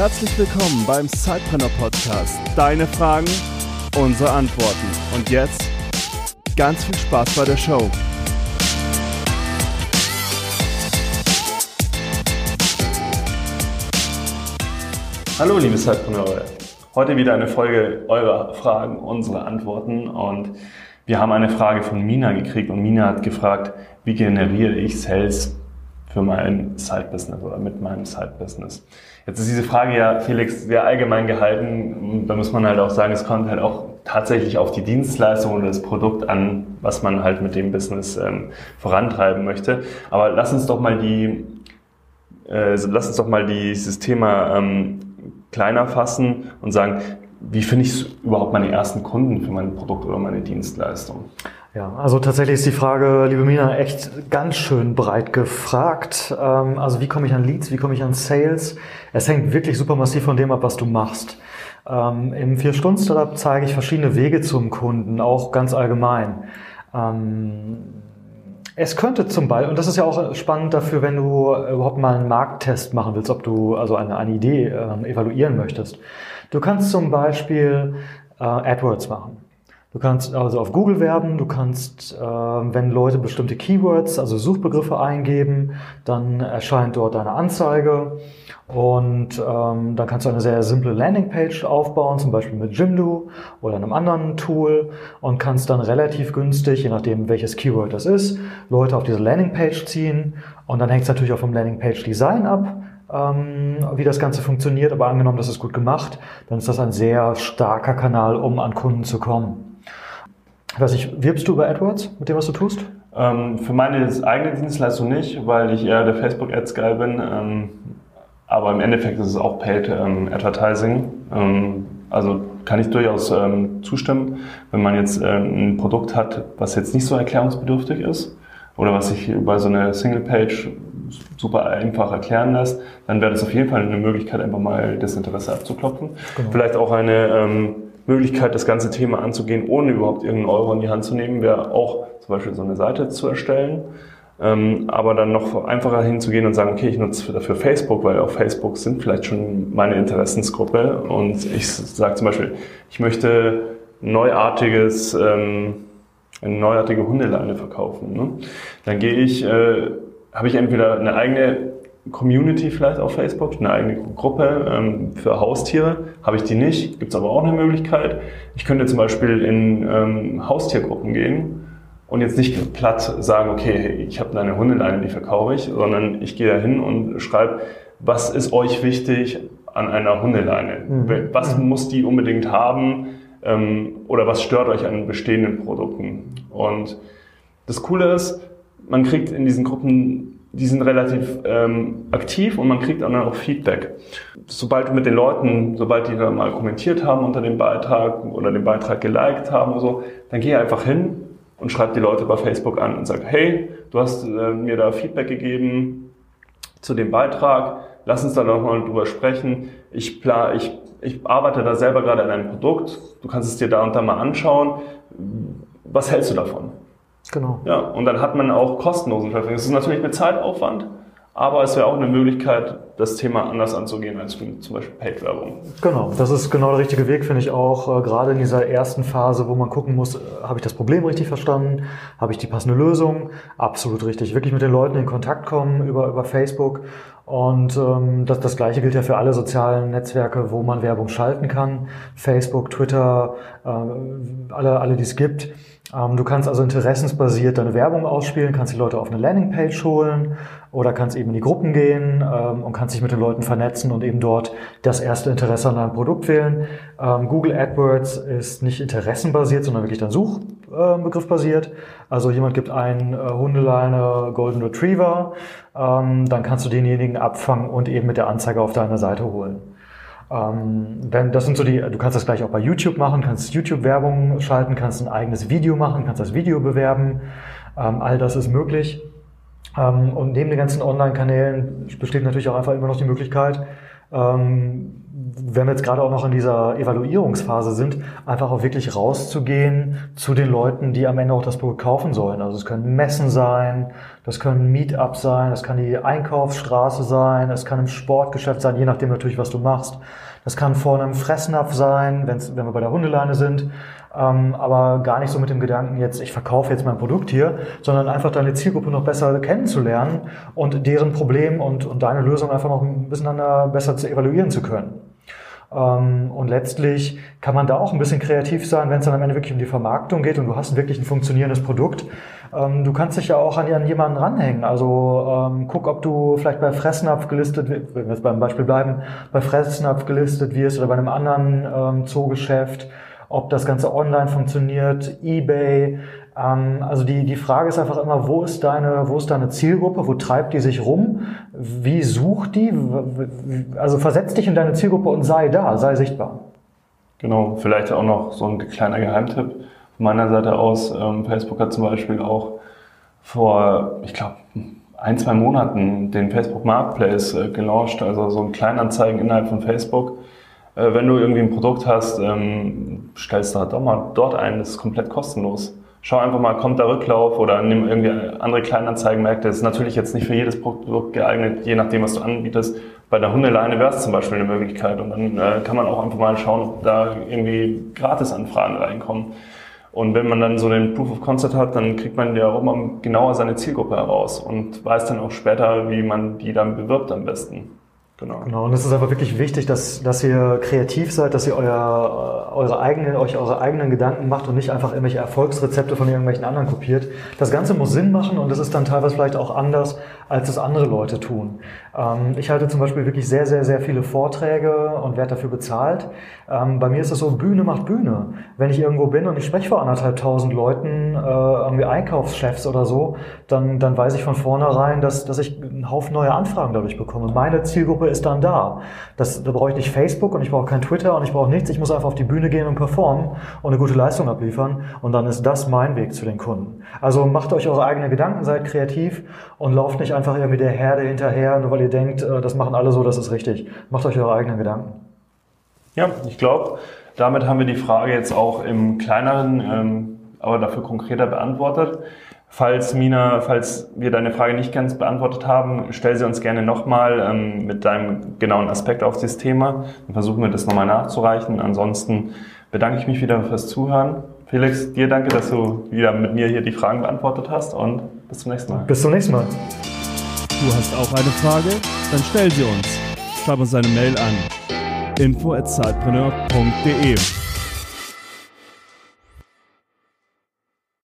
Herzlich willkommen beim Sidepreneur Podcast. Deine Fragen, unsere Antworten. Und jetzt ganz viel Spaß bei der Show. Hallo liebe Zeitpreneure, heute wieder eine Folge eurer Fragen, unsere Antworten und wir haben eine Frage von Mina gekriegt und Mina hat gefragt, wie generiere ich Sales für mein Side-Business oder mit meinem Side-Business. Jetzt ist diese Frage ja, Felix, sehr allgemein gehalten. Da muss man halt auch sagen, es kommt halt auch tatsächlich auf die Dienstleistung oder das Produkt an, was man halt mit dem Business ähm, vorantreiben möchte. Aber lass uns doch mal die, äh, lass uns doch mal dieses Thema ähm, kleiner fassen und sagen, wie finde ich überhaupt meine ersten Kunden für mein Produkt oder meine Dienstleistung? Ja, also tatsächlich ist die Frage, liebe Mina, echt ganz schön breit gefragt. Ähm, also wie komme ich an Leads, wie komme ich an Sales? Es hängt wirklich super massiv von dem ab, was du machst. Ähm, Im Vier-Stunden-Startup zeige ich verschiedene Wege zum Kunden, auch ganz allgemein. Es könnte zum Beispiel, und das ist ja auch spannend dafür, wenn du überhaupt mal einen Markttest machen willst, ob du also eine, eine Idee äh, evaluieren möchtest. Du kannst zum Beispiel äh, AdWords machen. Du kannst also auf Google werben, du kannst, äh, wenn Leute bestimmte Keywords, also Suchbegriffe eingeben, dann erscheint dort eine Anzeige und ähm, dann kannst du eine sehr simple Landingpage aufbauen, zum Beispiel mit Jimdo oder einem anderen Tool und kannst dann relativ günstig, je nachdem welches Keyword das ist, Leute auf diese Landingpage ziehen und dann hängt es natürlich auch vom Landingpage-Design ab ähm, wie das Ganze funktioniert, aber angenommen, das ist gut gemacht, dann ist das ein sehr starker Kanal, um an Kunden zu kommen. Ich weiß nicht, wirbst du über AdWords mit dem, was du tust? Ähm, für meine eigene Dienstleistung nicht, weil ich eher der Facebook-Ads-Guy bin. Ähm, aber im Endeffekt ist es auch Paid ähm, Advertising. Ähm, also kann ich durchaus ähm, zustimmen, wenn man jetzt ähm, ein Produkt hat, was jetzt nicht so erklärungsbedürftig ist oder was sich über so eine Single-Page super einfach erklären lässt, dann wäre das auf jeden Fall eine Möglichkeit, einfach mal das Interesse abzuklopfen. Genau. Vielleicht auch eine Möglichkeit, das ganze Thema anzugehen, ohne überhaupt irgendeinen Euro in die Hand zu nehmen, wäre auch zum Beispiel so eine Seite zu erstellen. Ähm, aber dann noch einfacher hinzugehen und sagen, okay, ich nutze dafür Facebook, weil auf Facebook sind vielleicht schon meine Interessensgruppe und ich sage zum Beispiel, ich möchte neuartiges, ähm, eine neuartige Hundeleine verkaufen. Ne? Dann gehe ich, äh, habe ich entweder eine eigene Community vielleicht auf Facebook, eine eigene Gruppe ähm, für Haustiere. Habe ich die nicht, gibt es aber auch eine Möglichkeit. Ich könnte zum Beispiel in ähm, Haustiergruppen gehen und jetzt nicht platt sagen, okay, ich habe eine Hundeleine, die verkaufe ich, sondern ich gehe da hin und schreibe, was ist euch wichtig an einer Hundeleine? Mhm. Was mhm. muss die unbedingt haben? Ähm, oder was stört euch an bestehenden Produkten? Und das Coole ist, man kriegt in diesen Gruppen die sind relativ ähm, aktiv und man kriegt dann auch Feedback. Sobald mit den Leuten, sobald die dann mal kommentiert haben unter dem Beitrag oder den Beitrag geliked haben oder so, dann gehe einfach hin und schreibe die Leute bei Facebook an und sage, hey, du hast äh, mir da Feedback gegeben zu dem Beitrag, lass uns da nochmal drüber sprechen. Ich, plan, ich, ich arbeite da selber gerade an einem Produkt, du kannst es dir da und da mal anschauen. Was hältst du davon? Genau. Ja, und dann hat man auch kostenlosen Traffic. Es ist natürlich mit Zeitaufwand, aber es wäre auch eine Möglichkeit, das Thema anders anzugehen als zum Beispiel Paid-Werbung. Genau, das ist genau der richtige Weg, finde ich auch. Äh, gerade in dieser ersten Phase, wo man gucken muss, äh, habe ich das Problem richtig verstanden? Habe ich die passende Lösung? Absolut richtig. Wirklich mit den Leuten in Kontakt kommen über, über Facebook. Und ähm, das, das gleiche gilt ja für alle sozialen Netzwerke, wo man Werbung schalten kann. Facebook, Twitter, äh, alle, alle die es gibt. Ähm, du kannst also interessensbasiert deine Werbung ausspielen, kannst die Leute auf eine Landingpage holen oder kannst eben in die Gruppen gehen ähm, und kannst dich mit den Leuten vernetzen und eben dort das erste Interesse an deinem Produkt wählen. Ähm, Google AdWords ist nicht interessenbasiert, sondern wirklich dann Suchbegriff basiert. Also jemand gibt ein äh, Hundeleine Golden Retriever, dann kannst du denjenigen abfangen und eben mit der Anzeige auf deine Seite holen. Ähm, wenn, das sind so die, du kannst das gleich auch bei YouTube machen, kannst YouTube-Werbung schalten, kannst ein eigenes Video machen, kannst das Video bewerben. Ähm, all das ist möglich. Ähm, und neben den ganzen Online-Kanälen besteht natürlich auch einfach immer noch die Möglichkeit, ähm, wenn wir jetzt gerade auch noch in dieser Evaluierungsphase sind, einfach auch wirklich rauszugehen zu den Leuten, die am Ende auch das Produkt kaufen sollen. Also es können Messen sein, das können Meetups sein, das kann die Einkaufsstraße sein, es kann im Sportgeschäft sein, je nachdem natürlich, was du machst. Das kann vor einem Fressnapf sein, wenn's, wenn wir bei der Hundeleine sind, ähm, aber gar nicht so mit dem Gedanken jetzt, ich verkaufe jetzt mein Produkt hier, sondern einfach deine Zielgruppe noch besser kennenzulernen und deren Problem und, und deine Lösung einfach noch ein bisschen besser zu evaluieren zu können. Ähm, und letztlich kann man da auch ein bisschen kreativ sein, wenn es dann am Ende wirklich um die Vermarktung geht und du hast wirklich ein funktionierendes Produkt. Ähm, du kannst dich ja auch an, jemanden ranhängen. Also ähm, guck, ob du vielleicht bei Fressnapf gelistet, wenn wir jetzt beim Beispiel bleiben, bei Fressnapf gelistet wirst oder bei einem anderen Zoogeschäft, ob das Ganze online funktioniert, eBay, ähm, also die, die Frage ist einfach immer, wo ist deine, wo ist deine Zielgruppe, wo treibt die sich rum, wie sucht die, also versetz dich in deine Zielgruppe und sei da, sei sichtbar. Genau, vielleicht auch noch so ein kleiner Geheimtipp meiner Seite aus. Ähm, Facebook hat zum Beispiel auch vor, ich glaube, ein, zwei Monaten den Facebook Marketplace äh, gelauncht, also so ein Kleinanzeigen innerhalb von Facebook. Äh, wenn du irgendwie ein Produkt hast, ähm, stellst du halt doch mal dort ein, das ist komplett kostenlos schau einfach mal, kommt da Rücklauf oder nimm irgendwie andere Kleinanzeigenmärkte. Das ist natürlich jetzt nicht für jedes Produkt geeignet, je nachdem, was du anbietest. Bei der Hundeleine wäre es zum Beispiel eine Möglichkeit und dann äh, kann man auch einfach mal schauen, ob da irgendwie Gratisanfragen reinkommen. Und wenn man dann so den Proof of Concept hat, dann kriegt man ja auch mal genauer seine Zielgruppe heraus und weiß dann auch später, wie man die dann bewirbt am besten. Genau. genau. Und es ist einfach wirklich wichtig, dass, dass ihr kreativ seid, dass ihr euer, eure eigenen, euch eure eigenen Gedanken macht und nicht einfach irgendwelche Erfolgsrezepte von irgendwelchen anderen kopiert. Das Ganze muss Sinn machen und das ist dann teilweise vielleicht auch anders, als es andere Leute tun. Ähm, ich halte zum Beispiel wirklich sehr, sehr, sehr viele Vorträge und werde dafür bezahlt. Ähm, bei mir ist es so, Bühne macht Bühne. Wenn ich irgendwo bin und ich spreche vor anderthalb tausend Leuten, äh, irgendwie Einkaufschefs oder so, dann, dann weiß ich von vornherein, dass, dass ich einen Haufen neue Anfragen dadurch bekomme. Meine Zielgruppe ist dann da. Das, da brauche ich nicht Facebook und ich brauche kein Twitter und ich brauche nichts. Ich muss einfach auf die Bühne gehen und performen und eine gute Leistung abliefern. Und dann ist das mein Weg zu den Kunden. Also macht euch eure eigenen Gedanken, seid kreativ und lauft nicht einfach irgendwie der Herde hinterher, nur weil ihr denkt, äh, das machen alle so, das ist richtig. Macht euch eure eigenen Gedanken. Ja, ich glaube, damit haben wir die Frage jetzt auch im kleineren, ähm, aber dafür konkreter beantwortet. Falls Mina, falls wir deine Frage nicht ganz beantwortet haben, stell sie uns gerne nochmal ähm, mit deinem genauen Aspekt auf dieses Thema. Dann versuchen wir das nochmal nachzureichen. Ansonsten bedanke ich mich wieder fürs Zuhören. Felix, dir danke, dass du wieder mit mir hier die Fragen beantwortet hast und bis zum nächsten Mal. Bis zum nächsten Mal. Du hast auch eine Frage? Dann stell sie uns. Schreib uns eine Mail an info@zeitpreneur.de.